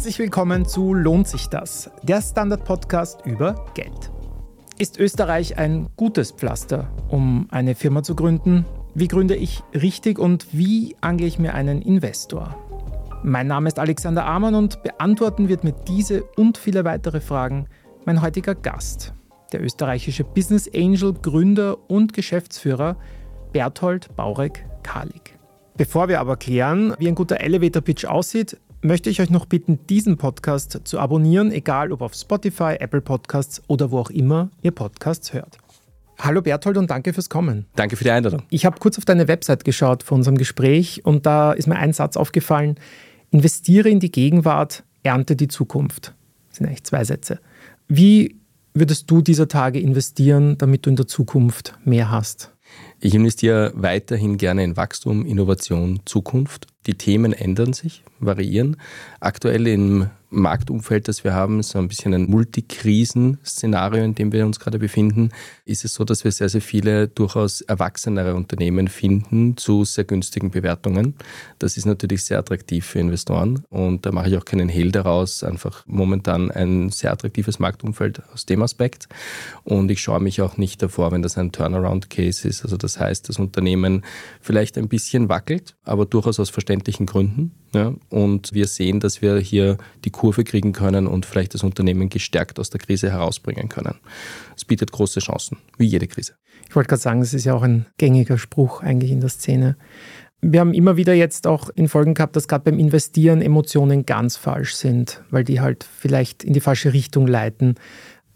Herzlich willkommen zu Lohnt sich das? Der Standard-Podcast über Geld. Ist Österreich ein gutes Pflaster, um eine Firma zu gründen? Wie gründe ich richtig und wie angehe ich mir einen Investor? Mein Name ist Alexander Amann und beantworten wird mir diese und viele weitere Fragen mein heutiger Gast, der österreichische Business Angel, Gründer und Geschäftsführer Berthold Baurek-Kalik. Bevor wir aber klären, wie ein guter Elevator Pitch aussieht, möchte ich euch noch bitten, diesen Podcast zu abonnieren, egal ob auf Spotify, Apple Podcasts oder wo auch immer ihr Podcasts hört. Hallo Berthold und danke fürs Kommen. Danke für die Einladung. Ich habe kurz auf deine Website geschaut vor unserem Gespräch und da ist mir ein Satz aufgefallen. Investiere in die Gegenwart, ernte die Zukunft. Das sind eigentlich zwei Sätze. Wie würdest du dieser Tage investieren, damit du in der Zukunft mehr hast? Ich investiere weiterhin gerne in Wachstum, Innovation, Zukunft. Die Themen ändern sich, variieren. Aktuell im Marktumfeld, das wir haben, so ein bisschen ein Multikrisen-Szenario, in dem wir uns gerade befinden, ist es so, dass wir sehr, sehr viele durchaus erwachsenere Unternehmen finden zu sehr günstigen Bewertungen. Das ist natürlich sehr attraktiv für Investoren und da mache ich auch keinen Hehl daraus. Einfach momentan ein sehr attraktives Marktumfeld aus dem Aspekt. Und ich schaue mich auch nicht davor, wenn das ein Turnaround-Case ist. Also das heißt, das Unternehmen vielleicht ein bisschen wackelt, aber durchaus aus verständlichen Gründen. Ja, und wir sehen, dass wir hier die Kurve kriegen können und vielleicht das Unternehmen gestärkt aus der Krise herausbringen können. Es bietet große Chancen, wie jede Krise. Ich wollte gerade sagen, es ist ja auch ein gängiger Spruch eigentlich in der Szene. Wir haben immer wieder jetzt auch in Folgen gehabt, dass gerade beim Investieren Emotionen ganz falsch sind, weil die halt vielleicht in die falsche Richtung leiten.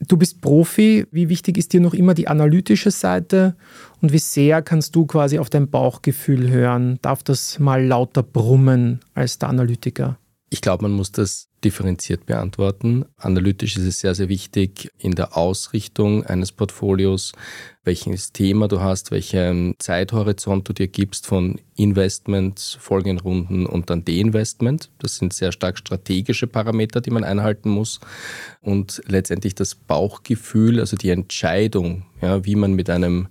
Du bist Profi. Wie wichtig ist dir noch immer die analytische Seite? Und wie sehr kannst du quasi auf dein Bauchgefühl hören? Darf das mal lauter brummen als der Analytiker? Ich glaube, man muss das differenziert beantworten. Analytisch ist es sehr, sehr wichtig in der Ausrichtung eines Portfolios, welches Thema du hast, welchen Zeithorizont du dir gibst von Investment, folgenden Runden und dann Deinvestment. Das sind sehr stark strategische Parameter, die man einhalten muss. Und letztendlich das Bauchgefühl, also die Entscheidung, ja, wie man mit einem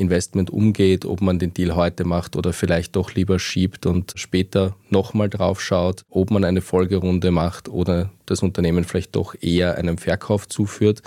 Investment umgeht, ob man den Deal heute macht oder vielleicht doch lieber schiebt und später nochmal drauf schaut, ob man eine Folgerunde macht oder das Unternehmen vielleicht doch eher einem Verkauf zuführt.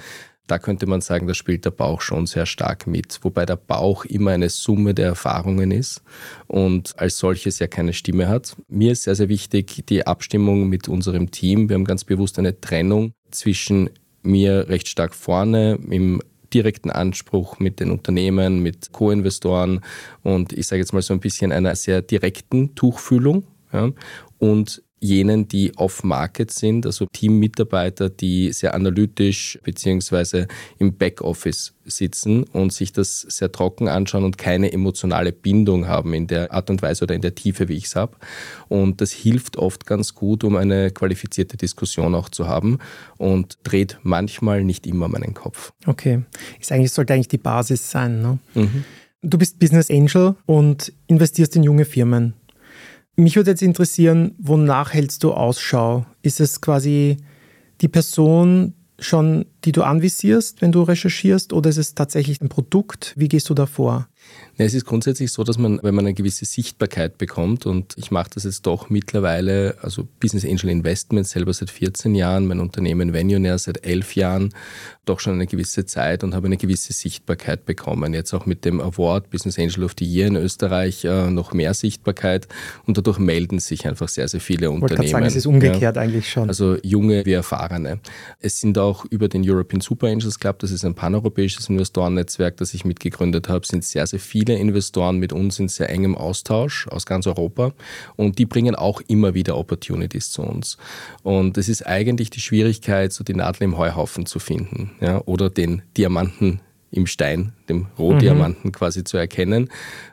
Da könnte man sagen, da spielt der Bauch schon sehr stark mit, wobei der Bauch immer eine Summe der Erfahrungen ist und als solches ja keine Stimme hat. Mir ist sehr, sehr wichtig die Abstimmung mit unserem Team. Wir haben ganz bewusst eine Trennung zwischen mir recht stark vorne im direkten Anspruch mit den Unternehmen, mit Co-Investoren und ich sage jetzt mal so ein bisschen einer sehr direkten Tuchfühlung ja, und jenen, die off-market sind, also Teammitarbeiter, die sehr analytisch beziehungsweise im Backoffice sitzen und sich das sehr trocken anschauen und keine emotionale Bindung haben in der Art und Weise oder in der Tiefe, wie ich es habe. Und das hilft oft ganz gut, um eine qualifizierte Diskussion auch zu haben und dreht manchmal nicht immer meinen Kopf. Okay. Ist eigentlich, sollte eigentlich die Basis sein. Ne? Mhm. Du bist Business Angel und investierst in junge Firmen. Mich würde jetzt interessieren, wonach hältst du Ausschau? Ist es quasi die Person schon, die du anvisierst, wenn du recherchierst, oder ist es tatsächlich ein Produkt? Wie gehst du da vor? Ja, es ist grundsätzlich so, dass man, wenn man eine gewisse Sichtbarkeit bekommt, und ich mache das jetzt doch mittlerweile, also Business Angel Investment selber seit 14 Jahren, mein Unternehmen Venunaire seit 11 Jahren, doch schon eine gewisse Zeit und habe eine gewisse Sichtbarkeit bekommen. Jetzt auch mit dem Award Business Angel of the Year in Österreich äh, noch mehr Sichtbarkeit und dadurch melden sich einfach sehr, sehr viele Unternehmen. Ich sagen, es ist umgekehrt ja. eigentlich schon. Also junge wie erfahrene. Es sind auch über den European Super Angels Club, das ist ein paneuropäisches Investorennetzwerk, das ich mitgegründet habe, sind sehr, sehr viele Investoren mit uns in sehr engem Austausch aus ganz Europa und die bringen auch immer wieder Opportunities zu uns. Und es ist eigentlich die Schwierigkeit, so die Nadel im Heuhaufen zu finden ja, oder den Diamanten im Stein, dem Rohdiamanten mhm. quasi zu erkennen.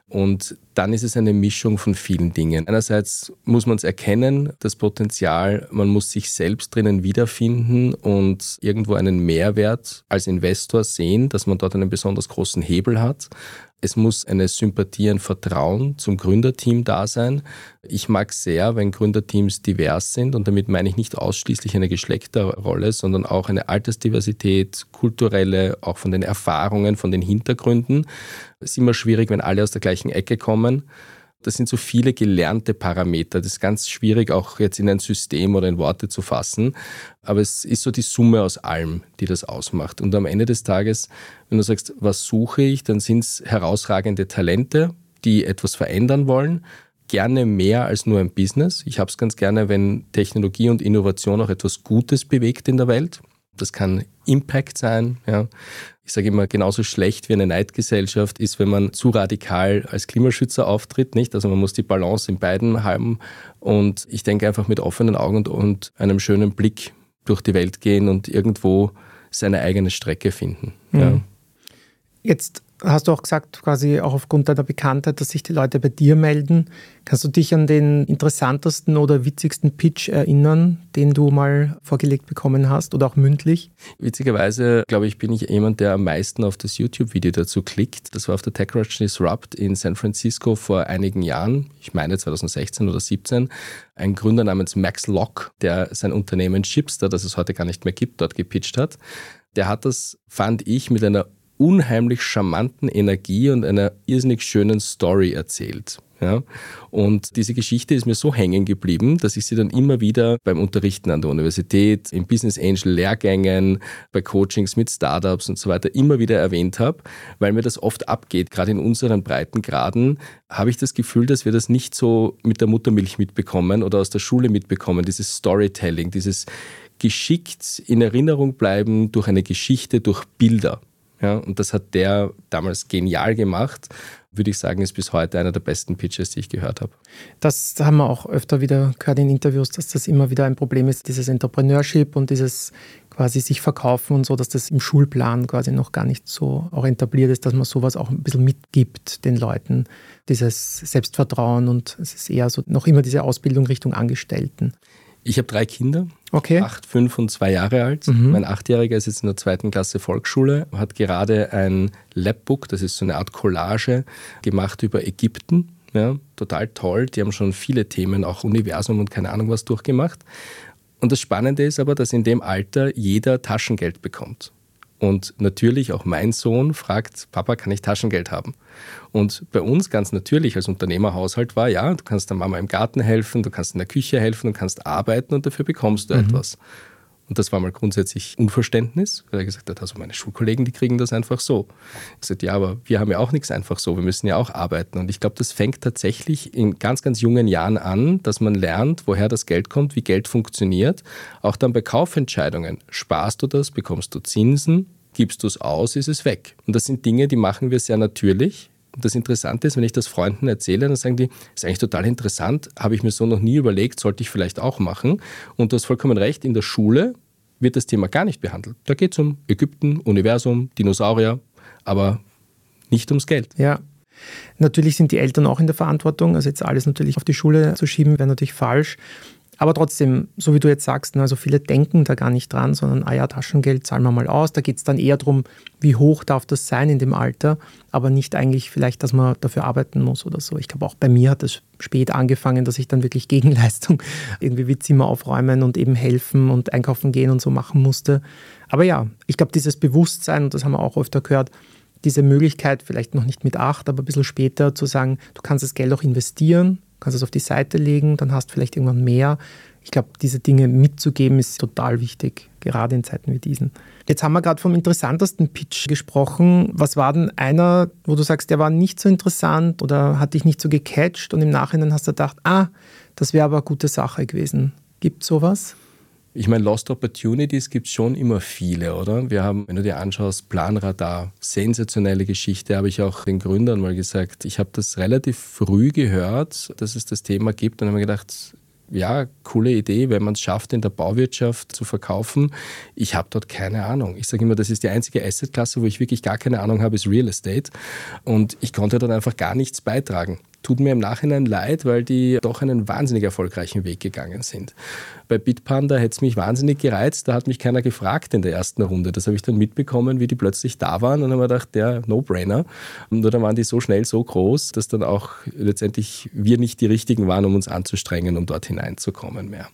Und dann ist es eine Mischung von vielen Dingen. Einerseits muss man es erkennen, das Potenzial, man muss sich selbst drinnen wiederfinden und irgendwo einen Mehrwert als Investor sehen, dass man dort einen besonders großen Hebel hat. Es muss eine Sympathie, ein Vertrauen zum Gründerteam da sein. Ich mag sehr, wenn Gründerteams divers sind und damit meine ich nicht ausschließlich eine Geschlechterrolle, sondern auch eine Altersdiversität, kulturelle, auch von den Erfahrungen, von den Hintergründen. Es ist immer schwierig, wenn alle aus der gleichen Ecke kommen. Das sind so viele gelernte Parameter. Das ist ganz schwierig, auch jetzt in ein System oder in Worte zu fassen. Aber es ist so die Summe aus allem, die das ausmacht. Und am Ende des Tages, wenn du sagst, was suche ich, dann sind es herausragende Talente, die etwas verändern wollen. Gerne mehr als nur ein Business. Ich habe es ganz gerne, wenn Technologie und Innovation auch etwas Gutes bewegt in der Welt. Das kann Impact sein. Ja. Ich sage immer, genauso schlecht wie eine Neidgesellschaft ist, wenn man zu radikal als Klimaschützer auftritt. Nicht? Also man muss die Balance in beiden haben. Und ich denke einfach mit offenen Augen und, und einem schönen Blick durch die Welt gehen und irgendwo seine eigene Strecke finden. Mhm. Ja. Jetzt hast du auch gesagt, quasi auch aufgrund deiner Bekanntheit, dass sich die Leute bei dir melden. Kannst du dich an den interessantesten oder witzigsten Pitch erinnern, den du mal vorgelegt bekommen hast oder auch mündlich? Witzigerweise, glaube ich, bin ich jemand, der am meisten auf das YouTube-Video dazu klickt. Das war auf der TechCrunch Disrupt in San Francisco vor einigen Jahren, ich meine 2016 oder 2017, ein Gründer namens Max Locke, der sein Unternehmen Chipster, das es heute gar nicht mehr gibt, dort gepitcht hat. Der hat das, fand ich, mit einer unheimlich charmanten Energie und einer irrsinnig schönen Story erzählt. Ja? Und diese Geschichte ist mir so hängen geblieben, dass ich sie dann immer wieder beim Unterrichten an der Universität, in Business Angel Lehrgängen, bei Coachings mit Startups und so weiter immer wieder erwähnt habe, weil mir das oft abgeht. Gerade in unseren Breitengraden habe ich das Gefühl, dass wir das nicht so mit der Muttermilch mitbekommen oder aus der Schule mitbekommen, dieses Storytelling, dieses geschickt in Erinnerung bleiben durch eine Geschichte, durch Bilder. Ja, und das hat der damals genial gemacht. Würde ich sagen, ist bis heute einer der besten Pitches, die ich gehört habe. Das haben wir auch öfter wieder gehört in Interviews, dass das immer wieder ein Problem ist, dieses Entrepreneurship und dieses quasi sich verkaufen und so, dass das im Schulplan quasi noch gar nicht so auch etabliert ist, dass man sowas auch ein bisschen mitgibt den Leuten, dieses Selbstvertrauen und es ist eher so noch immer diese Ausbildung Richtung Angestellten. Ich habe drei Kinder, okay. acht, fünf und zwei Jahre alt. Mhm. Mein Achtjähriger ist jetzt in der zweiten Klasse Volksschule, hat gerade ein Labbook, das ist so eine Art Collage, gemacht über Ägypten. Ja, total toll. Die haben schon viele Themen, auch Universum und keine Ahnung was durchgemacht. Und das Spannende ist aber, dass in dem Alter jeder Taschengeld bekommt. Und natürlich auch mein Sohn fragt, Papa, kann ich Taschengeld haben? Und bei uns ganz natürlich als Unternehmerhaushalt war, ja, du kannst der Mama im Garten helfen, du kannst in der Küche helfen, du kannst arbeiten und dafür bekommst du mhm. etwas. Und das war mal grundsätzlich Unverständnis, weil er gesagt hat, also meine Schulkollegen, die kriegen das einfach so. Ich sagte, ja, aber wir haben ja auch nichts einfach so, wir müssen ja auch arbeiten. Und ich glaube, das fängt tatsächlich in ganz, ganz jungen Jahren an, dass man lernt, woher das Geld kommt, wie Geld funktioniert. Auch dann bei Kaufentscheidungen. Sparst du das, bekommst du Zinsen, gibst du es aus, ist es weg. Und das sind Dinge, die machen wir sehr natürlich. Und das Interessante ist, wenn ich das Freunden erzähle, dann sagen die, ist eigentlich total interessant, habe ich mir so noch nie überlegt, sollte ich vielleicht auch machen. Und du hast vollkommen recht, in der Schule wird das Thema gar nicht behandelt. Da geht es um Ägypten, Universum, Dinosaurier, aber nicht ums Geld. Ja. Natürlich sind die Eltern auch in der Verantwortung. Also jetzt alles natürlich auf die Schule zu schieben, wäre natürlich falsch. Aber trotzdem, so wie du jetzt sagst, ne, also viele denken da gar nicht dran, sondern, ah ja, Taschengeld zahlen wir mal aus. Da geht es dann eher darum, wie hoch darf das sein in dem Alter, aber nicht eigentlich vielleicht, dass man dafür arbeiten muss oder so. Ich glaube, auch bei mir hat es spät angefangen, dass ich dann wirklich Gegenleistung irgendwie wie Zimmer aufräumen und eben helfen und einkaufen gehen und so machen musste. Aber ja, ich glaube, dieses Bewusstsein, und das haben wir auch öfter gehört, diese Möglichkeit, vielleicht noch nicht mit acht, aber ein bisschen später zu sagen, du kannst das Geld auch investieren, kannst es auf die Seite legen, dann hast du vielleicht irgendwann mehr. Ich glaube, diese Dinge mitzugeben ist total wichtig, gerade in Zeiten wie diesen. Jetzt haben wir gerade vom interessantesten Pitch gesprochen. Was war denn einer, wo du sagst, der war nicht so interessant oder hat dich nicht so gecatcht und im Nachhinein hast du gedacht, ah, das wäre aber eine gute Sache gewesen. Gibt es sowas? Ich meine, Lost Opportunities gibt es schon immer viele, oder? Wir haben, wenn du dir anschaust, Planradar, sensationelle Geschichte, habe ich auch den Gründern mal gesagt. Ich habe das relativ früh gehört, dass es das Thema gibt und habe mir gedacht, ja, coole Idee, wenn man es schafft, in der Bauwirtschaft zu verkaufen. Ich habe dort keine Ahnung. Ich sage immer, das ist die einzige Assetklasse, wo ich wirklich gar keine Ahnung habe, ist Real Estate. Und ich konnte dort einfach gar nichts beitragen. Tut mir im Nachhinein leid, weil die doch einen wahnsinnig erfolgreichen Weg gegangen sind. Bei Bitpanda hätte es mich wahnsinnig gereizt, da hat mich keiner gefragt in der ersten Runde. Das habe ich dann mitbekommen, wie die plötzlich da waren und habe mir gedacht, der No-Brainer. Nur dann waren die so schnell, so groß, dass dann auch letztendlich wir nicht die Richtigen waren, um uns anzustrengen, um dort hineinzukommen mehr.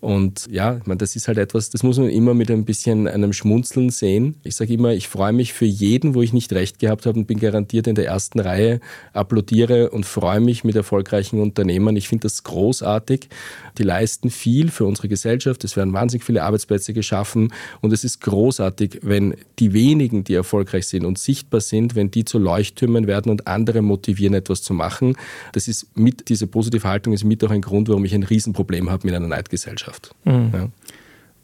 Und ja, ich meine, das ist halt etwas, das muss man immer mit ein bisschen einem Schmunzeln sehen. Ich sage immer, ich freue mich für jeden, wo ich nicht recht gehabt habe und bin garantiert in der ersten Reihe, applaudiere und freue freue mich mit erfolgreichen Unternehmern. Ich finde das großartig. Die leisten viel für unsere Gesellschaft. Es werden wahnsinnig viele Arbeitsplätze geschaffen. Und es ist großartig, wenn die wenigen, die erfolgreich sind und sichtbar sind, wenn die zu Leuchttürmen werden und andere motivieren, etwas zu machen. Das ist mit, diese positive Haltung ist mit auch ein Grund, warum ich ein Riesenproblem habe mit einer Neidgesellschaft. Mhm. Ja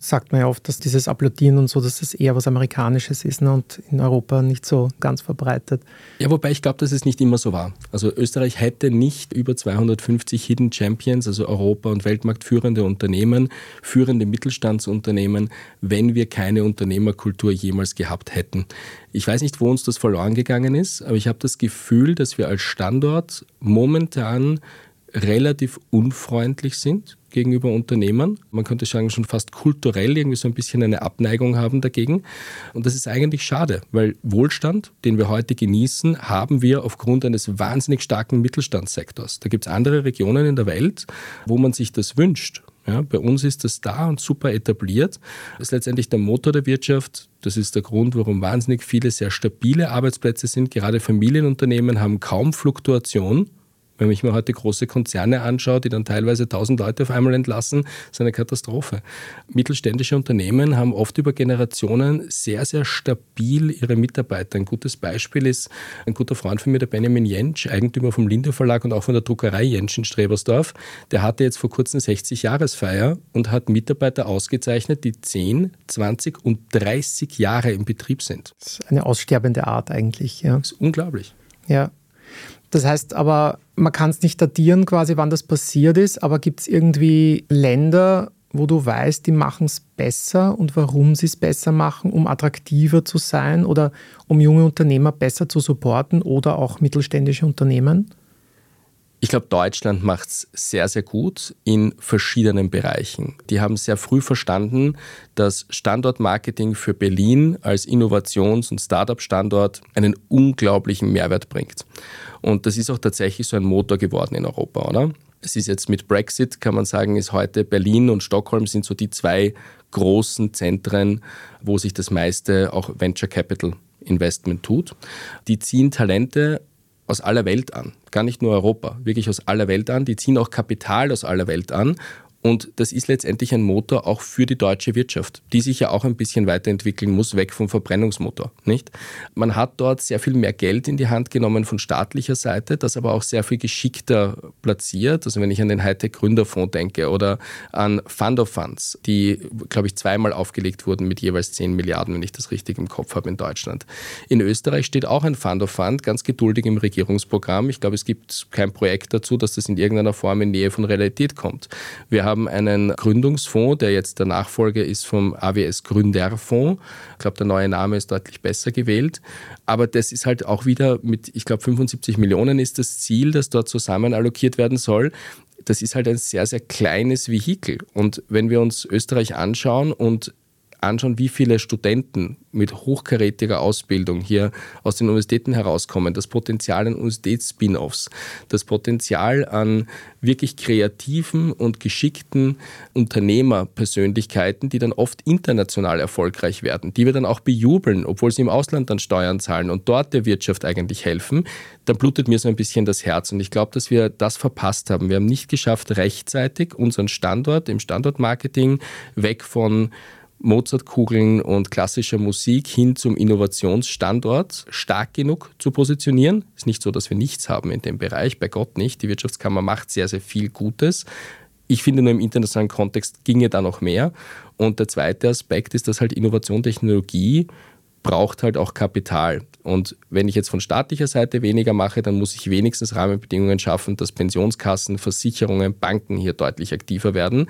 sagt man ja oft, dass dieses Applaudieren und so, dass das eher was Amerikanisches ist ne, und in Europa nicht so ganz verbreitet. Ja, wobei ich glaube, dass es nicht immer so war. Also Österreich hätte nicht über 250 Hidden Champions, also Europa- und Weltmarktführende Unternehmen, führende Mittelstandsunternehmen, wenn wir keine Unternehmerkultur jemals gehabt hätten. Ich weiß nicht, wo uns das verloren gegangen ist, aber ich habe das Gefühl, dass wir als Standort momentan relativ unfreundlich sind gegenüber Unternehmern. Man könnte sagen, schon fast kulturell irgendwie so ein bisschen eine Abneigung haben dagegen. Und das ist eigentlich schade, weil Wohlstand, den wir heute genießen, haben wir aufgrund eines wahnsinnig starken Mittelstandssektors. Da gibt es andere Regionen in der Welt, wo man sich das wünscht. Ja, bei uns ist das da und super etabliert. Das ist letztendlich der Motor der Wirtschaft. Das ist der Grund, warum wahnsinnig viele sehr stabile Arbeitsplätze sind. Gerade Familienunternehmen haben kaum Fluktuation. Wenn ich mir heute große Konzerne anschaue, die dann teilweise 1000 Leute auf einmal entlassen, ist eine Katastrophe. Mittelständische Unternehmen haben oft über Generationen sehr, sehr stabil ihre Mitarbeiter. Ein gutes Beispiel ist ein guter Freund von mir, der Benjamin Jentsch, Eigentümer vom Linde Verlag und auch von der Druckerei Jentsch in Strebersdorf. Der hatte jetzt vor kurzem 60-Jahresfeier und hat Mitarbeiter ausgezeichnet, die 10, 20 und 30 Jahre im Betrieb sind. Das ist eine aussterbende Art eigentlich. Ja. Das ist unglaublich. Ja. Das heißt aber, man kann es nicht datieren, quasi, wann das passiert ist, aber gibt es irgendwie Länder, wo du weißt, die machen es besser und warum sie es besser machen, um attraktiver zu sein oder um junge Unternehmer besser zu supporten oder auch mittelständische Unternehmen? Ich glaube, Deutschland macht es sehr, sehr gut in verschiedenen Bereichen. Die haben sehr früh verstanden, dass Standortmarketing für Berlin als Innovations- und Startup-Standort einen unglaublichen Mehrwert bringt. Und das ist auch tatsächlich so ein Motor geworden in Europa, oder? Es ist jetzt mit Brexit, kann man sagen, ist heute Berlin und Stockholm sind so die zwei großen Zentren, wo sich das meiste auch Venture Capital Investment tut. Die ziehen Talente aus aller Welt an. Gar nicht nur Europa, wirklich aus aller Welt an. Die ziehen auch Kapital aus aller Welt an und das ist letztendlich ein Motor auch für die deutsche Wirtschaft, die sich ja auch ein bisschen weiterentwickeln muss, weg vom Verbrennungsmotor. Nicht? Man hat dort sehr viel mehr Geld in die Hand genommen von staatlicher Seite, das aber auch sehr viel geschickter platziert. Also wenn ich an den Hightech Gründerfonds denke oder an Fund of Funds, die, glaube ich, zweimal aufgelegt wurden mit jeweils 10 Milliarden, wenn ich das richtig im Kopf habe in Deutschland. In Österreich steht auch ein Fund of Fund, ganz geduldig im Regierungsprogramm. Ich glaube, es gibt kein Projekt dazu, dass das in irgendeiner Form in Nähe von Realität kommt. Wir haben einen Gründungsfonds, der jetzt der Nachfolger ist vom AWS Gründerfonds. Ich glaube, der neue Name ist deutlich besser gewählt. Aber das ist halt auch wieder mit, ich glaube, 75 Millionen ist das Ziel, das dort zusammen allokiert werden soll das ist halt ein sehr, sehr kleines Vehikel. Und wenn wir uns Österreich anschauen und anschauen, wie viele Studenten mit hochkarätiger Ausbildung hier aus den Universitäten herauskommen, das Potenzial an Universitäts-Spin-offs, das Potenzial an wirklich kreativen und geschickten Unternehmerpersönlichkeiten, die dann oft international erfolgreich werden, die wir dann auch bejubeln, obwohl sie im Ausland dann Steuern zahlen und dort der Wirtschaft eigentlich helfen, dann blutet mir so ein bisschen das Herz. Und ich glaube, dass wir das verpasst haben. Wir haben nicht geschafft, rechtzeitig unseren Standort im Standortmarketing weg von Mozartkugeln und klassischer Musik hin zum Innovationsstandort stark genug zu positionieren. Ist nicht so, dass wir nichts haben in dem Bereich, bei Gott nicht. Die Wirtschaftskammer macht sehr, sehr viel Gutes. Ich finde nur im internationalen Kontext ginge da noch mehr. Und der zweite Aspekt ist, dass halt Innovation, Technologie braucht halt auch Kapital. Und wenn ich jetzt von staatlicher Seite weniger mache, dann muss ich wenigstens Rahmenbedingungen schaffen, dass Pensionskassen, Versicherungen, Banken hier deutlich aktiver werden,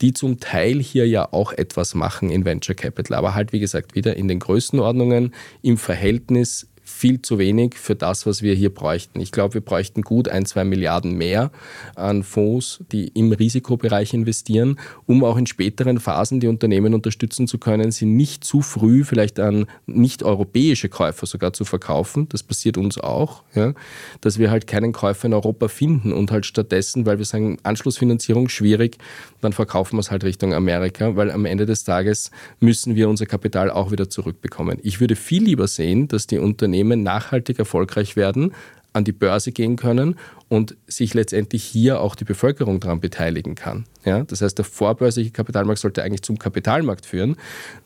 die zum Teil hier ja auch etwas machen in Venture Capital. Aber halt, wie gesagt, wieder in den Größenordnungen im Verhältnis viel zu wenig für das, was wir hier bräuchten. Ich glaube, wir bräuchten gut ein, zwei Milliarden mehr an Fonds, die im Risikobereich investieren, um auch in späteren Phasen die Unternehmen unterstützen zu können, sie nicht zu früh vielleicht an nicht-europäische Käufer sogar zu verkaufen. Das passiert uns auch, ja, dass wir halt keinen Käufer in Europa finden und halt stattdessen, weil wir sagen, Anschlussfinanzierung schwierig, dann verkaufen wir es halt Richtung Amerika, weil am Ende des Tages müssen wir unser Kapital auch wieder zurückbekommen. Ich würde viel lieber sehen, dass die Unternehmen Unternehmen nachhaltig erfolgreich werden, an die Börse gehen können und sich letztendlich hier auch die Bevölkerung daran beteiligen kann. Ja? Das heißt, der vorbörsliche Kapitalmarkt sollte eigentlich zum Kapitalmarkt führen.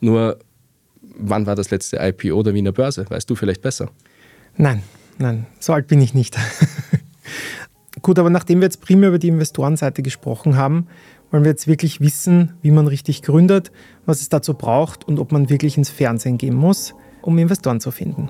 Nur, wann war das letzte IPO der Wiener Börse? Weißt du vielleicht besser? Nein, nein, so alt bin ich nicht. Gut, aber nachdem wir jetzt primär über die Investorenseite gesprochen haben, wollen wir jetzt wirklich wissen, wie man richtig gründet, was es dazu braucht und ob man wirklich ins Fernsehen gehen muss, um Investoren zu finden.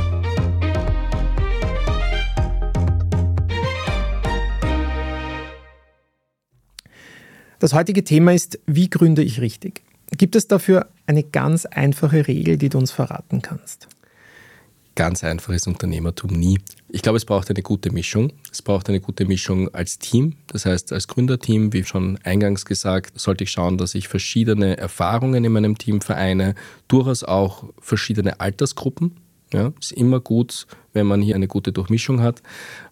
Das heutige Thema ist, wie gründe ich richtig? Gibt es dafür eine ganz einfache Regel, die du uns verraten kannst? Ganz einfaches Unternehmertum nie. Ich glaube, es braucht eine gute Mischung. Es braucht eine gute Mischung als Team. Das heißt, als Gründerteam, wie schon eingangs gesagt, sollte ich schauen, dass ich verschiedene Erfahrungen in meinem Team vereine, durchaus auch verschiedene Altersgruppen. Ja, ist immer gut, wenn man hier eine gute Durchmischung hat.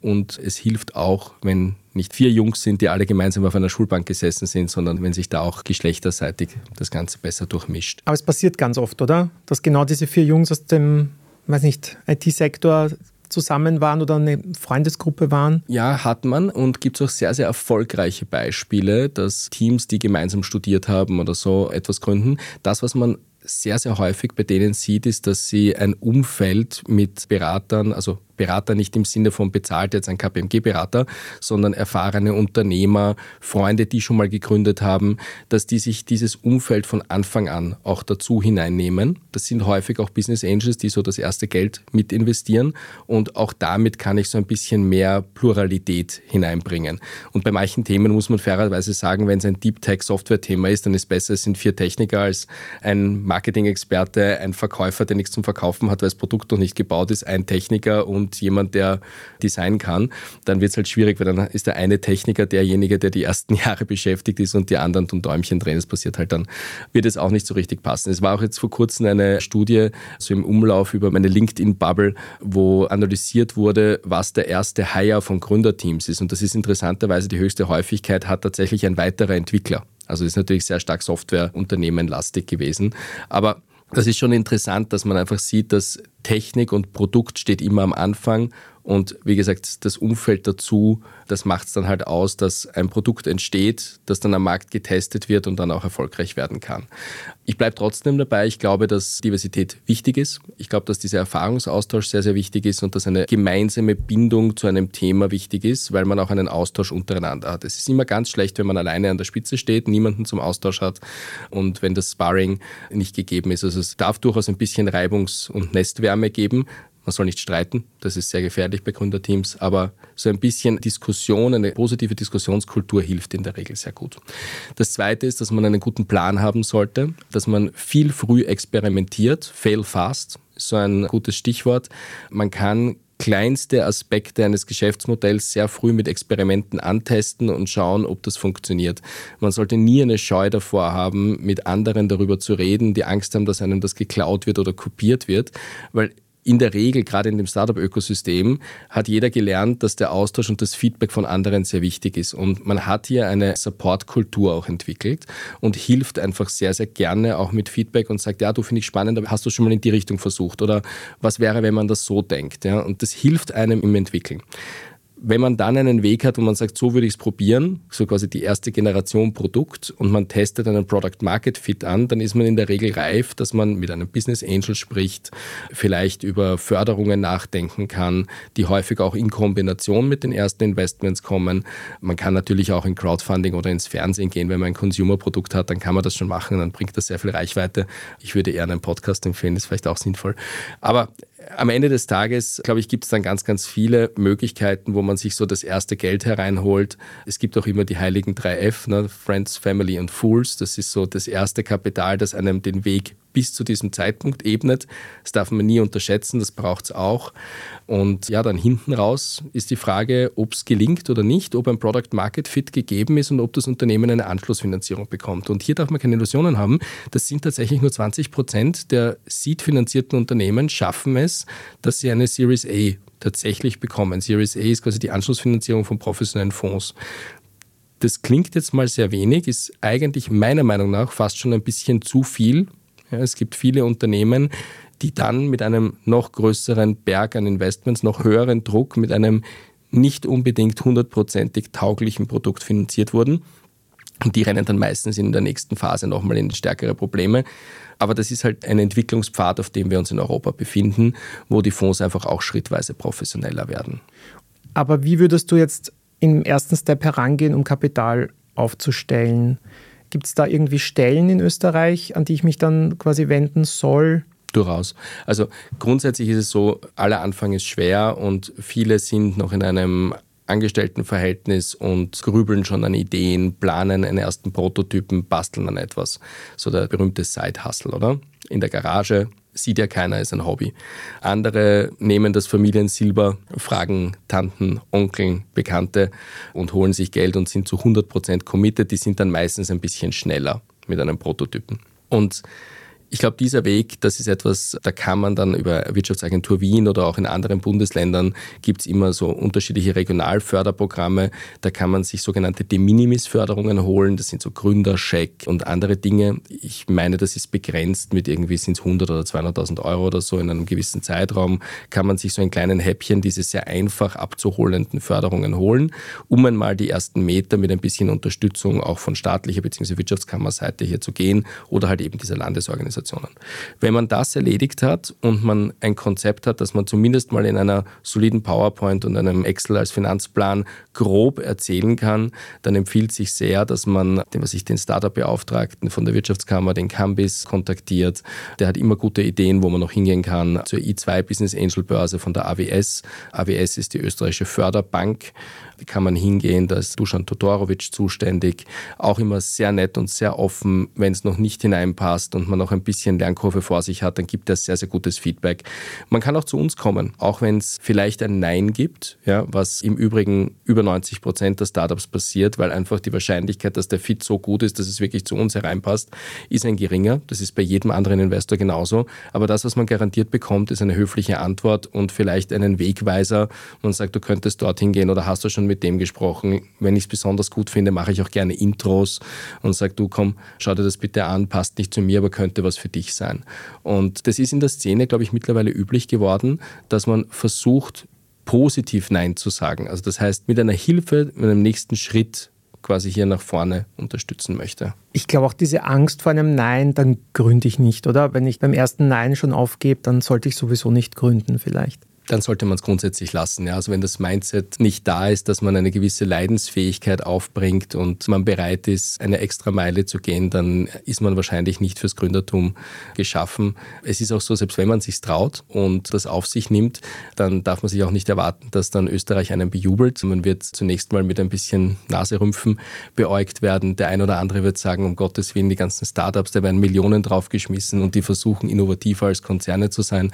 Und es hilft auch, wenn nicht vier Jungs sind, die alle gemeinsam auf einer Schulbank gesessen sind, sondern wenn sich da auch geschlechterseitig das Ganze besser durchmischt. Aber es passiert ganz oft, oder? Dass genau diese vier Jungs aus dem, weiß nicht, IT-Sektor zusammen waren oder eine Freundesgruppe waren? Ja, hat man und gibt es auch sehr, sehr erfolgreiche Beispiele, dass Teams, die gemeinsam studiert haben oder so etwas gründen. Das, was man sehr, sehr häufig bei denen sieht, ist, dass sie ein Umfeld mit Beratern, also Berater nicht im Sinne von bezahlt jetzt ein KPMG-Berater, sondern erfahrene Unternehmer, Freunde, die schon mal gegründet haben, dass die sich dieses Umfeld von Anfang an auch dazu hineinnehmen. Das sind häufig auch Business Angels, die so das erste Geld mit investieren und auch damit kann ich so ein bisschen mehr Pluralität hineinbringen. Und bei manchen Themen muss man fairerweise sagen, wenn es ein Deep Tech Software-Thema ist, dann ist besser, es sind vier Techniker als ein Marketing-Experte, ein Verkäufer, der nichts zum Verkaufen hat, weil das Produkt noch nicht gebaut ist, ein Techniker und jemand, der Design kann, dann wird es halt schwierig, weil dann ist der eine Techniker derjenige, der die ersten Jahre beschäftigt ist und die anderen tun Däumchen drehen. Das passiert halt dann, wird es auch nicht so richtig passen. Es war auch jetzt vor kurzem eine Studie so im Umlauf über meine LinkedIn-Bubble, wo analysiert wurde, was der erste Hire von Gründerteams ist. Und das ist interessanterweise die höchste Häufigkeit hat tatsächlich ein weiterer Entwickler. Also ist natürlich sehr stark Software-Unternehmen-lastig gewesen. Aber das ist schon interessant, dass man einfach sieht, dass Technik und Produkt steht immer am Anfang und wie gesagt, das Umfeld dazu, das macht es dann halt aus, dass ein Produkt entsteht, das dann am Markt getestet wird und dann auch erfolgreich werden kann. Ich bleibe trotzdem dabei. Ich glaube, dass Diversität wichtig ist. Ich glaube, dass dieser Erfahrungsaustausch sehr, sehr wichtig ist und dass eine gemeinsame Bindung zu einem Thema wichtig ist, weil man auch einen Austausch untereinander hat. Es ist immer ganz schlecht, wenn man alleine an der Spitze steht, niemanden zum Austausch hat und wenn das Sparring nicht gegeben ist. Also es darf durchaus ein bisschen Reibungs- und Nestwärme geben, man soll nicht streiten, das ist sehr gefährlich bei Gründerteams, aber so ein bisschen Diskussion, eine positive Diskussionskultur hilft in der Regel sehr gut. Das Zweite ist, dass man einen guten Plan haben sollte, dass man viel früh experimentiert, fail fast, ist so ein gutes Stichwort. Man kann kleinste Aspekte eines Geschäftsmodells sehr früh mit Experimenten antesten und schauen, ob das funktioniert. Man sollte nie eine Scheu davor haben, mit anderen darüber zu reden, die Angst haben, dass einem das geklaut wird oder kopiert wird, weil in der Regel, gerade in dem Startup-Ökosystem, hat jeder gelernt, dass der Austausch und das Feedback von anderen sehr wichtig ist. Und man hat hier eine Support-Kultur auch entwickelt und hilft einfach sehr, sehr gerne auch mit Feedback und sagt, ja, du finde ich spannend, aber hast du schon mal in die Richtung versucht? Oder was wäre, wenn man das so denkt? Ja? Und das hilft einem im Entwickeln wenn man dann einen Weg hat, wo man sagt, so würde ich es probieren, so quasi die erste Generation Produkt und man testet einen Product Market Fit an, dann ist man in der Regel reif, dass man mit einem Business Angel spricht, vielleicht über Förderungen nachdenken kann, die häufig auch in Kombination mit den ersten Investments kommen. Man kann natürlich auch in Crowdfunding oder ins Fernsehen gehen, wenn man ein Consumer-Produkt hat, dann kann man das schon machen, dann bringt das sehr viel Reichweite. Ich würde eher einen Podcast empfehlen, ist vielleicht auch sinnvoll. Aber am Ende des Tages, glaube ich, gibt es dann ganz, ganz viele Möglichkeiten, wo man sich so das erste Geld hereinholt. Es gibt auch immer die heiligen drei F, ne? Friends, Family und Fools. Das ist so das erste Kapital, das einem den Weg bis zu diesem Zeitpunkt ebnet. Das darf man nie unterschätzen, das braucht es auch. Und ja, dann hinten raus ist die Frage, ob es gelingt oder nicht, ob ein Product Market Fit gegeben ist und ob das Unternehmen eine Anschlussfinanzierung bekommt. Und hier darf man keine Illusionen haben. Das sind tatsächlich nur 20 Prozent der Seed-finanzierten Unternehmen schaffen es, dass sie eine Series A tatsächlich bekommen. Series A ist quasi die Anschlussfinanzierung von professionellen Fonds. Das klingt jetzt mal sehr wenig, ist eigentlich meiner Meinung nach fast schon ein bisschen zu viel. Ja, es gibt viele Unternehmen, die dann mit einem noch größeren Berg an Investments, noch höheren Druck, mit einem nicht unbedingt hundertprozentig tauglichen Produkt finanziert wurden. Und die rennen dann meistens in der nächsten Phase nochmal in stärkere Probleme. Aber das ist halt ein Entwicklungspfad, auf dem wir uns in Europa befinden, wo die Fonds einfach auch schrittweise professioneller werden. Aber wie würdest du jetzt im ersten Step herangehen, um Kapital aufzustellen? Gibt es da irgendwie Stellen in Österreich, an die ich mich dann quasi wenden soll? Durchaus. Also grundsätzlich ist es so, aller Anfang ist schwer und viele sind noch in einem Angestelltenverhältnis und grübeln schon an Ideen, planen einen ersten Prototypen, basteln an etwas. So der berühmte Side-Hustle, oder? In der Garage sieht ja keiner, ist ein Hobby. Andere nehmen das Familiensilber, fragen Tanten, Onkeln, Bekannte und holen sich Geld und sind zu 100% committed. Die sind dann meistens ein bisschen schneller mit einem Prototypen. Und ich glaube, dieser Weg, das ist etwas, da kann man dann über Wirtschaftsagentur Wien oder auch in anderen Bundesländern gibt es immer so unterschiedliche Regionalförderprogramme. Da kann man sich sogenannte De Minimis-Förderungen holen. Das sind so Gründerscheck und andere Dinge. Ich meine, das ist begrenzt mit irgendwie sind es 100 oder 200.000 Euro oder so in einem gewissen Zeitraum. Kann man sich so in kleinen Häppchen diese sehr einfach abzuholenden Förderungen holen, um einmal die ersten Meter mit ein bisschen Unterstützung auch von staatlicher bzw. Wirtschaftskammerseite hier zu gehen oder halt eben dieser Landesorganisation Organisationen. Wenn man das erledigt hat und man ein Konzept hat, das man zumindest mal in einer soliden PowerPoint und einem Excel als Finanzplan grob erzählen kann, dann empfiehlt sich sehr, dass man, dem sich den Startup-Beauftragten von der Wirtschaftskammer, den Cambis, kontaktiert. Der hat immer gute Ideen, wo man noch hingehen kann. Zur i2 Business Angel Börse von der AWS. AWS ist die österreichische Förderbank kann man hingehen, da ist Dusan Todorovic zuständig. Auch immer sehr nett und sehr offen. Wenn es noch nicht hineinpasst und man noch ein bisschen Lernkurve vor sich hat, dann gibt er sehr, sehr gutes Feedback. Man kann auch zu uns kommen, auch wenn es vielleicht ein Nein gibt, ja, was im Übrigen über 90 Prozent der Startups passiert, weil einfach die Wahrscheinlichkeit, dass der Fit so gut ist, dass es wirklich zu uns hereinpasst, ist ein geringer. Das ist bei jedem anderen Investor genauso. Aber das, was man garantiert bekommt, ist eine höfliche Antwort und vielleicht einen Wegweiser. Man sagt, du könntest dorthin gehen oder hast du schon mit dem gesprochen. Wenn ich es besonders gut finde, mache ich auch gerne Intros und sage, du komm, schau dir das bitte an, passt nicht zu mir, aber könnte was für dich sein. Und das ist in der Szene, glaube ich, mittlerweile üblich geworden, dass man versucht, positiv Nein zu sagen. Also das heißt, mit einer Hilfe, mit einem nächsten Schritt quasi hier nach vorne unterstützen möchte. Ich glaube auch diese Angst vor einem Nein, dann gründe ich nicht, oder? Wenn ich beim ersten Nein schon aufgebe, dann sollte ich sowieso nicht gründen vielleicht dann sollte man es grundsätzlich lassen. Ja? Also wenn das Mindset nicht da ist, dass man eine gewisse Leidensfähigkeit aufbringt und man bereit ist, eine extra Meile zu gehen, dann ist man wahrscheinlich nicht fürs Gründertum geschaffen. Es ist auch so, selbst wenn man sich traut und das auf sich nimmt, dann darf man sich auch nicht erwarten, dass dann Österreich einen bejubelt. Man wird zunächst mal mit ein bisschen Naserümpfen beäugt werden. Der ein oder andere wird sagen, um Gottes Willen, die ganzen Startups, da werden Millionen draufgeschmissen und die versuchen, innovativer als Konzerne zu sein.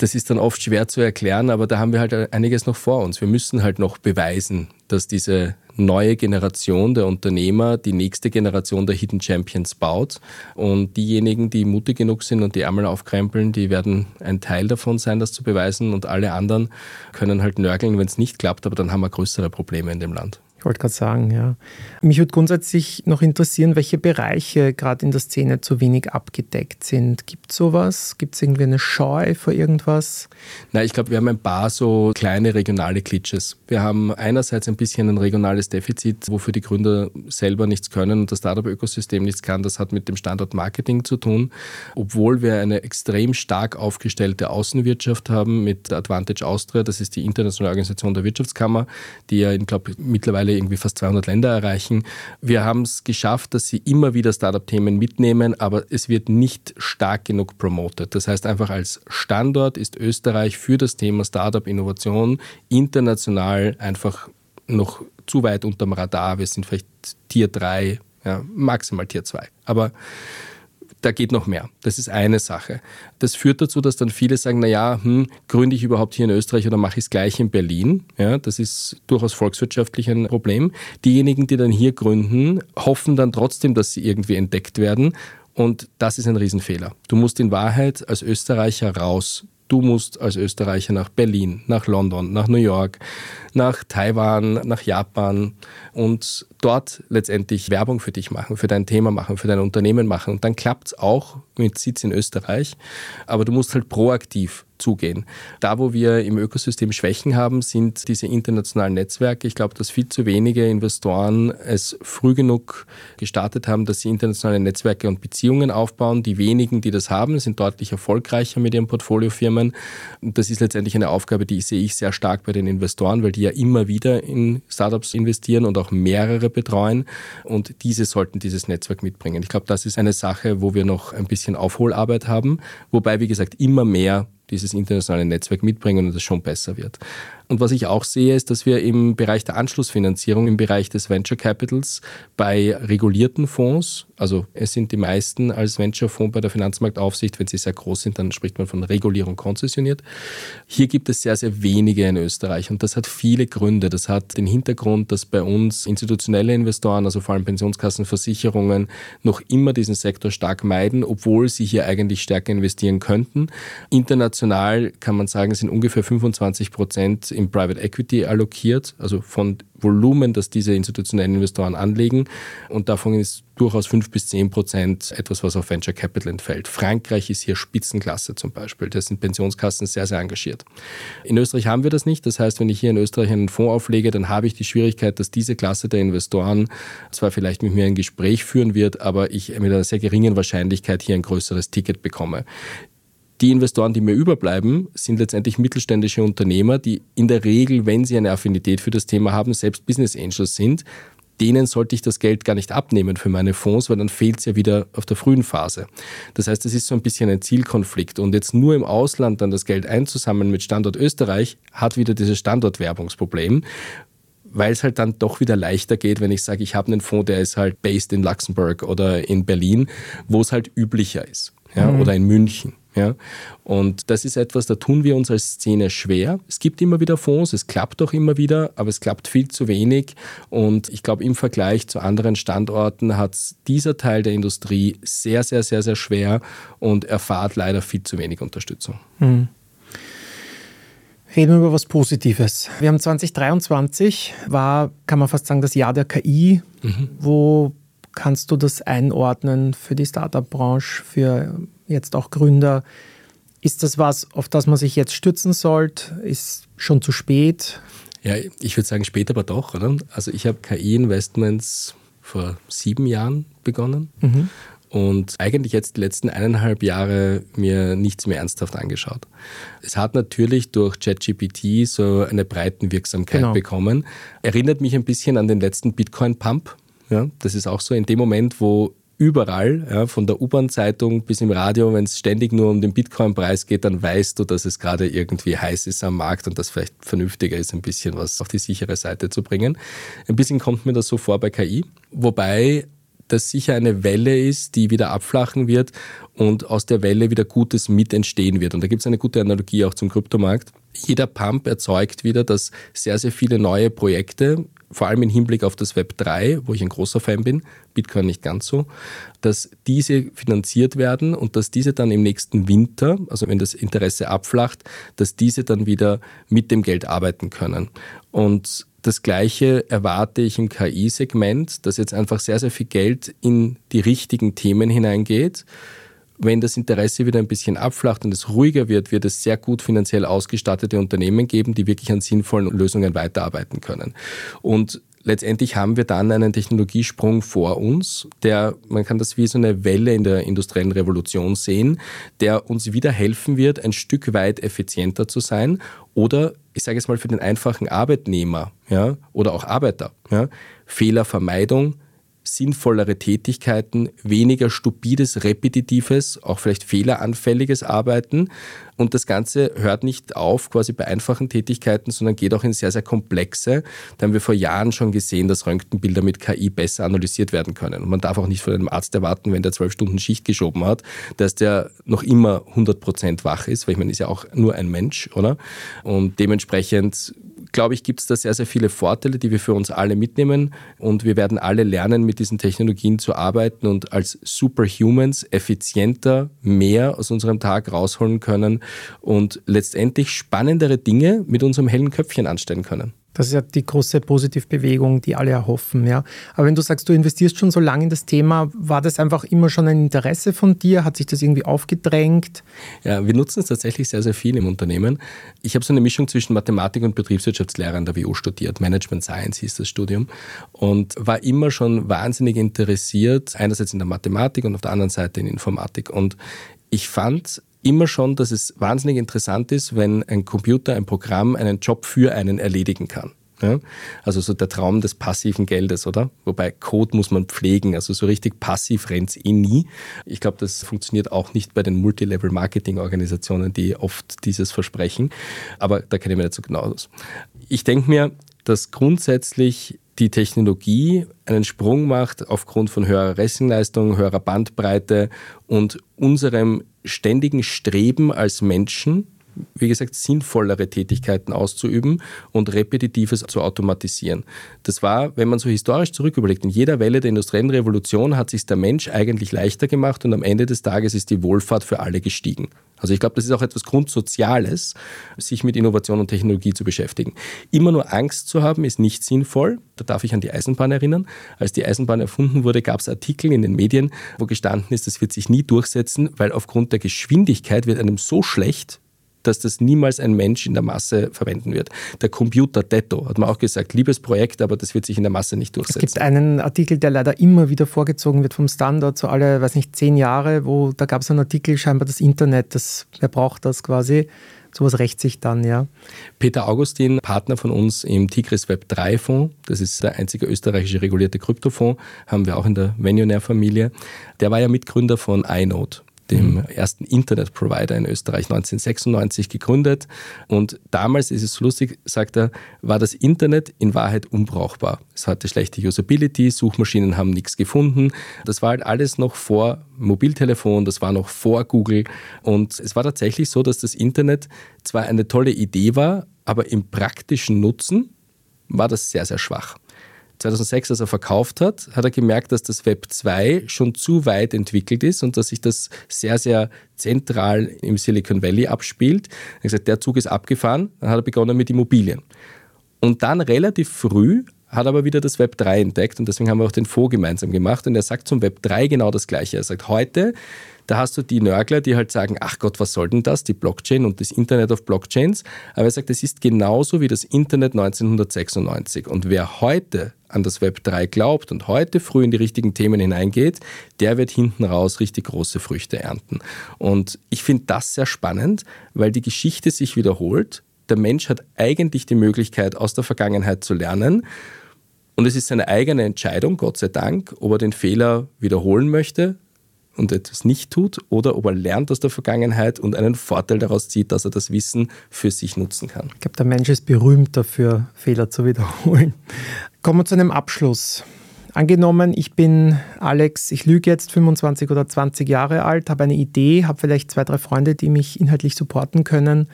Das ist dann oft schwer zu erklären, aber da haben wir halt einiges noch vor uns. Wir müssen halt noch beweisen, dass diese neue Generation der Unternehmer die nächste Generation der Hidden Champions baut. Und diejenigen, die mutig genug sind und die Ärmel aufkrempeln, die werden ein Teil davon sein, das zu beweisen. Und alle anderen können halt nörgeln, wenn es nicht klappt, aber dann haben wir größere Probleme in dem Land. Ich wollte gerade sagen, ja. Mich würde grundsätzlich noch interessieren, welche Bereiche gerade in der Szene zu wenig abgedeckt sind. Gibt es sowas? Gibt es irgendwie eine Scheu vor irgendwas? Na, ich glaube, wir haben ein paar so kleine regionale Glitches. Wir haben einerseits ein bisschen ein regionales Defizit, wofür die Gründer selber nichts können und das Startup-Ökosystem nichts kann. Das hat mit dem Standort Marketing zu tun. Obwohl wir eine extrem stark aufgestellte Außenwirtschaft haben mit Advantage Austria, das ist die internationale Organisation der Wirtschaftskammer, die ja, ich glaube, mittlerweile mittlerweile irgendwie fast 200 Länder erreichen. Wir haben es geschafft, dass sie immer wieder Startup-Themen mitnehmen, aber es wird nicht stark genug promotet. Das heißt einfach als Standort ist Österreich für das Thema Startup-Innovation international einfach noch zu weit unterm Radar. Wir sind vielleicht Tier 3, ja, maximal Tier 2. Aber da geht noch mehr. Das ist eine Sache. Das führt dazu, dass dann viele sagen, naja, hm, gründe ich überhaupt hier in Österreich oder mache ich es gleich in Berlin? Ja, das ist durchaus volkswirtschaftlich ein Problem. Diejenigen, die dann hier gründen, hoffen dann trotzdem, dass sie irgendwie entdeckt werden. Und das ist ein Riesenfehler. Du musst in Wahrheit als Österreicher raus. Du musst als Österreicher nach Berlin, nach London, nach New York, nach Taiwan, nach Japan und dort letztendlich Werbung für dich machen, für dein Thema machen, für dein Unternehmen machen. Und dann klappt es auch mit Sitz in Österreich. Aber du musst halt proaktiv zugehen. Da, wo wir im Ökosystem Schwächen haben, sind diese internationalen Netzwerke. Ich glaube, dass viel zu wenige Investoren es früh genug gestartet haben, dass sie internationale Netzwerke und Beziehungen aufbauen. Die wenigen, die das haben, sind deutlich erfolgreicher mit ihren Portfoliofirmen. Das ist letztendlich eine Aufgabe, die sehe ich sehr stark bei den Investoren, weil die ja immer wieder in Startups investieren und auch mehrere betreuen. Und diese sollten dieses Netzwerk mitbringen. Ich glaube, das ist eine Sache, wo wir noch ein bisschen Aufholarbeit haben. Wobei, wie gesagt, immer mehr dieses internationale Netzwerk mitbringen und es schon besser wird. Und was ich auch sehe, ist, dass wir im Bereich der Anschlussfinanzierung, im Bereich des Venture Capitals bei regulierten Fonds, also es sind die meisten als Venture-Fonds bei der Finanzmarktaufsicht, wenn sie sehr groß sind, dann spricht man von Regulierung konzessioniert. Hier gibt es sehr, sehr wenige in Österreich und das hat viele Gründe. Das hat den Hintergrund, dass bei uns institutionelle Investoren, also vor allem Pensionskassen, Versicherungen, noch immer diesen Sektor stark meiden, obwohl sie hier eigentlich stärker investieren könnten. International kann man sagen, sind ungefähr 25 Prozent in Private Equity allokiert, also von Volumen, das diese institutionellen Investoren anlegen. Und davon ist durchaus 5 bis 10 Prozent etwas, was auf Venture Capital entfällt. Frankreich ist hier Spitzenklasse zum Beispiel. Da sind Pensionskassen sehr, sehr engagiert. In Österreich haben wir das nicht. Das heißt, wenn ich hier in Österreich einen Fonds auflege, dann habe ich die Schwierigkeit, dass diese Klasse der Investoren zwar vielleicht mit mir ein Gespräch führen wird, aber ich mit einer sehr geringen Wahrscheinlichkeit hier ein größeres Ticket bekomme. Die Investoren, die mir überbleiben, sind letztendlich mittelständische Unternehmer, die in der Regel, wenn sie eine Affinität für das Thema haben, selbst Business Angels sind. Denen sollte ich das Geld gar nicht abnehmen für meine Fonds, weil dann fehlt es ja wieder auf der frühen Phase. Das heißt, es ist so ein bisschen ein Zielkonflikt. Und jetzt nur im Ausland dann das Geld einzusammeln mit Standort Österreich, hat wieder dieses Standortwerbungsproblem weil es halt dann doch wieder leichter geht, wenn ich sage, ich habe einen Fonds, der ist halt based in Luxemburg oder in Berlin, wo es halt üblicher ist. Ja, mhm. Oder in München. Ja? Und das ist etwas, da tun wir uns als Szene schwer. Es gibt immer wieder Fonds, es klappt auch immer wieder, aber es klappt viel zu wenig. Und ich glaube, im Vergleich zu anderen Standorten hat dieser Teil der Industrie sehr, sehr, sehr, sehr schwer und erfahrt leider viel zu wenig Unterstützung. Mhm. Reden wir über was Positives. Wir haben 2023, war, kann man fast sagen, das Jahr der KI. Mhm. Wo kannst du das einordnen für die Startup-Branche, für jetzt auch Gründer. Ist das was, auf das man sich jetzt stützen sollte? Ist schon zu spät? Ja, ich würde sagen spät, aber doch, oder? Also ich habe KI-Investments vor sieben Jahren begonnen mhm. und eigentlich jetzt die letzten eineinhalb Jahre mir nichts mehr ernsthaft angeschaut. Es hat natürlich durch ChatGPT so eine Breitenwirksamkeit genau. bekommen. Erinnert mich ein bisschen an den letzten Bitcoin-Pump. Ja, das ist auch so in dem Moment, wo überall, ja, von der U-Bahn-Zeitung bis im Radio, wenn es ständig nur um den Bitcoin-Preis geht, dann weißt du, dass es gerade irgendwie heiß ist am Markt und dass vielleicht vernünftiger ist, ein bisschen was auf die sichere Seite zu bringen. Ein bisschen kommt mir das so vor bei KI, wobei das sicher eine Welle ist, die wieder abflachen wird und aus der Welle wieder Gutes mit entstehen wird. Und da gibt es eine gute Analogie auch zum Kryptomarkt. Jeder Pump erzeugt wieder, dass sehr, sehr viele neue Projekte vor allem im Hinblick auf das Web 3, wo ich ein großer Fan bin, Bitcoin nicht ganz so, dass diese finanziert werden und dass diese dann im nächsten Winter, also wenn das Interesse abflacht, dass diese dann wieder mit dem Geld arbeiten können. Und das Gleiche erwarte ich im KI-Segment, dass jetzt einfach sehr, sehr viel Geld in die richtigen Themen hineingeht wenn das Interesse wieder ein bisschen abflacht und es ruhiger wird, wird es sehr gut finanziell ausgestattete Unternehmen geben, die wirklich an sinnvollen Lösungen weiterarbeiten können. Und letztendlich haben wir dann einen Technologiesprung vor uns, der, man kann das wie so eine Welle in der industriellen Revolution sehen, der uns wieder helfen wird, ein Stück weit effizienter zu sein oder, ich sage es mal, für den einfachen Arbeitnehmer ja, oder auch Arbeiter, ja, Fehlervermeidung, sinnvollere Tätigkeiten, weniger stupides, repetitives, auch vielleicht fehleranfälliges Arbeiten. Und das Ganze hört nicht auf quasi bei einfachen Tätigkeiten, sondern geht auch in sehr, sehr komplexe. Da haben wir vor Jahren schon gesehen, dass Röntgenbilder mit KI besser analysiert werden können. Und man darf auch nicht von einem Arzt erwarten, wenn der zwölf Stunden Schicht geschoben hat, dass der noch immer 100 Prozent wach ist, weil ich meine, ist ja auch nur ein Mensch, oder? Und dementsprechend glaube ich, gibt es da sehr, sehr viele Vorteile, die wir für uns alle mitnehmen. Und wir werden alle lernen, mit diesen Technologien zu arbeiten und als Superhumans effizienter mehr aus unserem Tag rausholen können und letztendlich spannendere Dinge mit unserem hellen Köpfchen anstellen können. Das ist ja die große Positivbewegung, die alle erhoffen. Ja. Aber wenn du sagst, du investierst schon so lange in das Thema, war das einfach immer schon ein Interesse von dir? Hat sich das irgendwie aufgedrängt? Ja, wir nutzen es tatsächlich sehr, sehr viel im Unternehmen. Ich habe so eine Mischung zwischen Mathematik und Betriebswirtschaftslehre an der WU studiert. Management Science hieß das Studium. Und war immer schon wahnsinnig interessiert, einerseits in der Mathematik und auf der anderen Seite in Informatik. Und ich fand immer schon, dass es wahnsinnig interessant ist, wenn ein Computer, ein Programm einen Job für einen erledigen kann. Ja? Also so der Traum des passiven Geldes, oder? Wobei Code muss man pflegen, also so richtig passiv rennt es eh nie. Ich glaube, das funktioniert auch nicht bei den Multilevel-Marketing-Organisationen, die oft dieses versprechen. Aber da kenne ich mich nicht so genau aus. Ich denke mir, dass grundsätzlich die Technologie einen Sprung macht aufgrund von höherer Rechenleistung, höherer Bandbreite und unserem ständigen Streben als Menschen, wie gesagt, sinnvollere Tätigkeiten auszuüben und Repetitives zu automatisieren. Das war, wenn man so historisch zurück überlegt, in jeder Welle der industriellen Revolution hat sich der Mensch eigentlich leichter gemacht und am Ende des Tages ist die Wohlfahrt für alle gestiegen. Also ich glaube, das ist auch etwas Grundsoziales, sich mit Innovation und Technologie zu beschäftigen. Immer nur Angst zu haben, ist nicht sinnvoll. Da darf ich an die Eisenbahn erinnern. Als die Eisenbahn erfunden wurde, gab es Artikel in den Medien, wo gestanden ist, das wird sich nie durchsetzen, weil aufgrund der Geschwindigkeit wird einem so schlecht, dass das niemals ein Mensch in der Masse verwenden wird. Der Computer Detto hat man auch gesagt, liebes Projekt, aber das wird sich in der Masse nicht durchsetzen. Es gibt einen Artikel, der leider immer wieder vorgezogen wird vom Standard, so alle, weiß nicht, zehn Jahre, wo da gab es einen Artikel, scheinbar das Internet, das, wer braucht das quasi? Sowas rächt sich dann, ja. Peter Augustin, Partner von uns im Tigris Web 3 Fonds, das ist der einzige österreichische regulierte Kryptofonds, haben wir auch in der Venionair-Familie. Der war ja Mitgründer von iNode dem ersten Internetprovider in Österreich 1996 gegründet. Und damals ist es lustig, sagt er, war das Internet in Wahrheit unbrauchbar. Es hatte schlechte Usability, Suchmaschinen haben nichts gefunden. Das war halt alles noch vor Mobiltelefon, das war noch vor Google. Und es war tatsächlich so, dass das Internet zwar eine tolle Idee war, aber im praktischen Nutzen war das sehr, sehr schwach. 2006, als er verkauft hat, hat er gemerkt, dass das Web 2 schon zu weit entwickelt ist und dass sich das sehr, sehr zentral im Silicon Valley abspielt. Er hat gesagt, der Zug ist abgefahren, dann hat er begonnen mit Immobilien. Und dann relativ früh hat aber wieder das Web 3 entdeckt und deswegen haben wir auch den Fonds gemeinsam gemacht und er sagt zum Web 3 genau das Gleiche. Er sagt, heute da hast du die Nörgler, die halt sagen, ach Gott, was soll denn das, die Blockchain und das Internet of Blockchains. Aber er sagt, es ist genauso wie das Internet 1996. Und wer heute an das Web 3 glaubt und heute früh in die richtigen Themen hineingeht, der wird hinten raus richtig große Früchte ernten. Und ich finde das sehr spannend, weil die Geschichte sich wiederholt. Der Mensch hat eigentlich die Möglichkeit, aus der Vergangenheit zu lernen. Und es ist seine eigene Entscheidung, Gott sei Dank, ob er den Fehler wiederholen möchte und etwas nicht tut oder ob er lernt aus der Vergangenheit und einen Vorteil daraus zieht, dass er das Wissen für sich nutzen kann. Ich glaube, der Mensch ist berühmt dafür, Fehler zu wiederholen. Kommen wir zu einem Abschluss. Angenommen, ich bin Alex, ich lüge jetzt 25 oder 20 Jahre alt, habe eine Idee, habe vielleicht zwei, drei Freunde, die mich inhaltlich supporten können.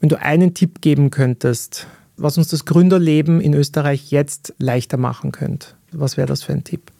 Wenn du einen Tipp geben könntest, was uns das Gründerleben in Österreich jetzt leichter machen könnte, was wäre das für ein Tipp?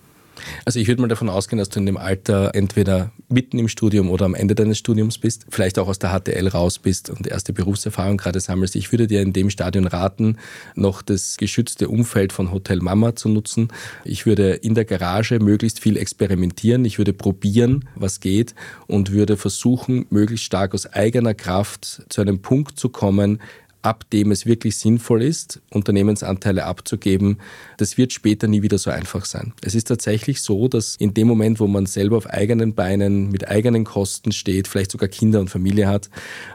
Also ich würde mal davon ausgehen, dass du in dem Alter entweder mitten im Studium oder am Ende deines Studiums bist, vielleicht auch aus der HTL raus bist und erste Berufserfahrung gerade sammelst. Ich würde dir in dem Stadion raten, noch das geschützte Umfeld von Hotel Mama zu nutzen. Ich würde in der Garage möglichst viel experimentieren. Ich würde probieren, was geht und würde versuchen, möglichst stark aus eigener Kraft zu einem Punkt zu kommen, ab dem es wirklich sinnvoll ist, Unternehmensanteile abzugeben, das wird später nie wieder so einfach sein. Es ist tatsächlich so, dass in dem Moment, wo man selber auf eigenen Beinen mit eigenen Kosten steht, vielleicht sogar Kinder und Familie hat,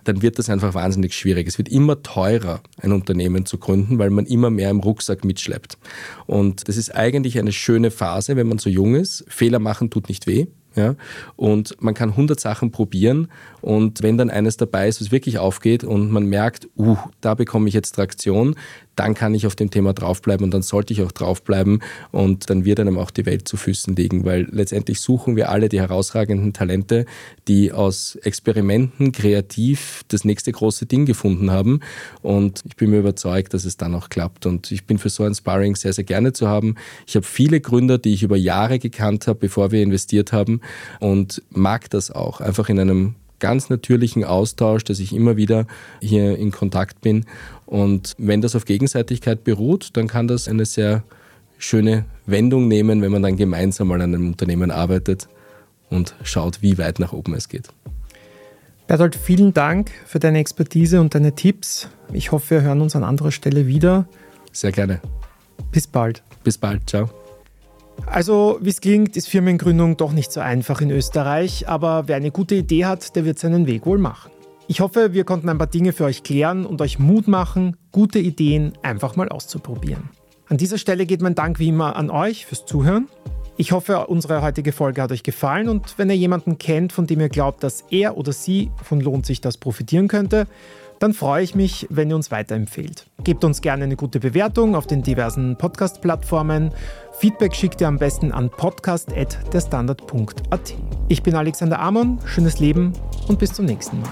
dann wird das einfach wahnsinnig schwierig. Es wird immer teurer, ein Unternehmen zu gründen, weil man immer mehr im Rucksack mitschleppt. Und das ist eigentlich eine schöne Phase, wenn man so jung ist. Fehler machen tut nicht weh. Ja? Und man kann 100 Sachen probieren. Und wenn dann eines dabei ist, was wirklich aufgeht und man merkt, uh, da bekomme ich jetzt Traktion, dann kann ich auf dem Thema draufbleiben und dann sollte ich auch draufbleiben. Und dann wird einem auch die Welt zu Füßen liegen, weil letztendlich suchen wir alle die herausragenden Talente, die aus Experimenten kreativ das nächste große Ding gefunden haben. Und ich bin mir überzeugt, dass es dann auch klappt. Und ich bin für so ein Sparring sehr, sehr gerne zu haben. Ich habe viele Gründer, die ich über Jahre gekannt habe, bevor wir investiert haben und mag das auch, einfach in einem ganz natürlichen Austausch, dass ich immer wieder hier in Kontakt bin. Und wenn das auf Gegenseitigkeit beruht, dann kann das eine sehr schöne Wendung nehmen, wenn man dann gemeinsam mal an einem Unternehmen arbeitet und schaut, wie weit nach oben es geht. Bertolt, vielen Dank für deine Expertise und deine Tipps. Ich hoffe, wir hören uns an anderer Stelle wieder. Sehr gerne. Bis bald. Bis bald. Ciao. Also, wie es klingt, ist Firmengründung doch nicht so einfach in Österreich, aber wer eine gute Idee hat, der wird seinen Weg wohl machen. Ich hoffe, wir konnten ein paar Dinge für euch klären und euch Mut machen, gute Ideen einfach mal auszuprobieren. An dieser Stelle geht mein Dank wie immer an euch fürs Zuhören. Ich hoffe, unsere heutige Folge hat euch gefallen und wenn ihr jemanden kennt, von dem ihr glaubt, dass er oder sie von lohnt sich das profitieren könnte, dann freue ich mich, wenn ihr uns weiterempfehlt. Gebt uns gerne eine gute Bewertung auf den diversen Podcast-Plattformen. Feedback schickt ihr am besten an podcast.derstandard.at. Ich bin Alexander Amon, schönes Leben und bis zum nächsten Mal.